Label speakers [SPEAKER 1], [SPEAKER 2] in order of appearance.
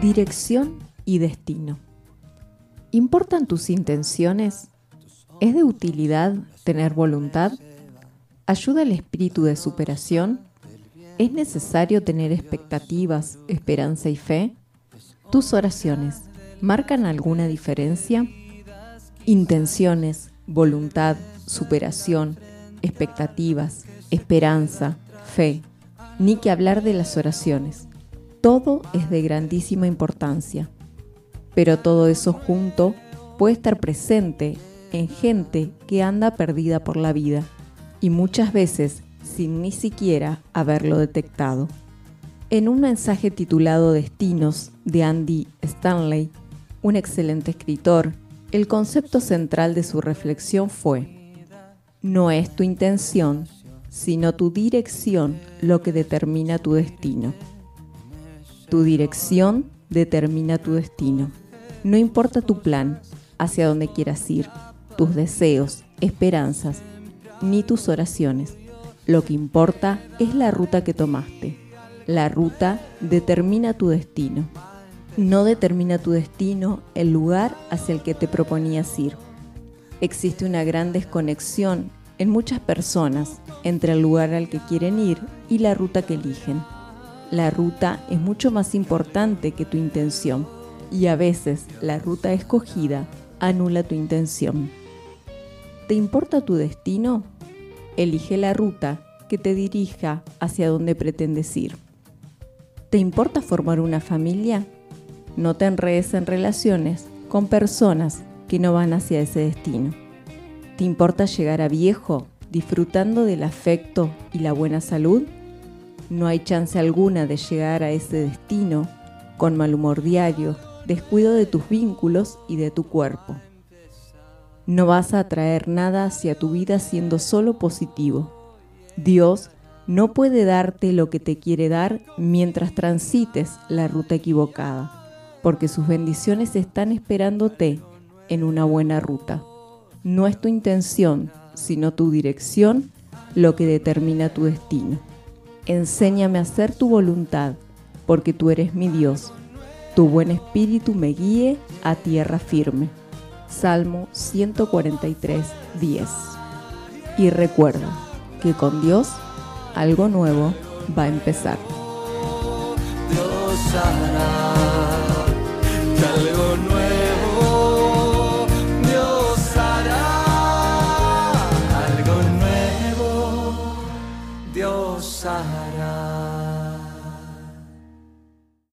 [SPEAKER 1] Dirección y destino. ¿Importan tus intenciones? ¿Es de utilidad tener voluntad? ¿Ayuda el espíritu de superación? ¿Es necesario tener expectativas, esperanza y fe? ¿Tus oraciones marcan alguna diferencia? Intenciones, voluntad, superación, expectativas, esperanza, fe. Ni que hablar de las oraciones. Todo es de grandísima importancia. Pero todo eso junto puede estar presente en gente que anda perdida por la vida y muchas veces sin ni siquiera haberlo detectado. En un mensaje titulado Destinos de Andy Stanley, un excelente escritor, el concepto central de su reflexión fue, no es tu intención, sino tu dirección lo que determina tu destino. Tu dirección determina tu destino. No importa tu plan, hacia dónde quieras ir, tus deseos, esperanzas, ni tus oraciones. Lo que importa es la ruta que tomaste. La ruta determina tu destino. No determina tu destino el lugar hacia el que te proponías ir. Existe una gran desconexión en muchas personas entre el lugar al que quieren ir y la ruta que eligen. La ruta es mucho más importante que tu intención y a veces la ruta escogida anula tu intención. ¿Te importa tu destino? Elige la ruta que te dirija hacia donde pretendes ir. ¿Te importa formar una familia? No te enredes en relaciones con personas que no van hacia ese destino. ¿Te importa llegar a viejo disfrutando del afecto y la buena salud? No hay chance alguna de llegar a ese destino con mal humor diario, descuido de tus vínculos y de tu cuerpo. No vas a atraer nada hacia tu vida siendo solo positivo. Dios no puede darte lo que te quiere dar mientras transites la ruta equivocada, porque sus bendiciones están esperándote en una buena ruta. No es tu intención, sino tu dirección lo que determina tu destino. Enséñame a hacer tu voluntad, porque tú eres mi Dios. Tu buen espíritu me guíe a tierra firme. Salmo 143, 10. Y recuerda que con Dios algo nuevo va a empezar.
[SPEAKER 2] Dios hará algo nuevo. Hará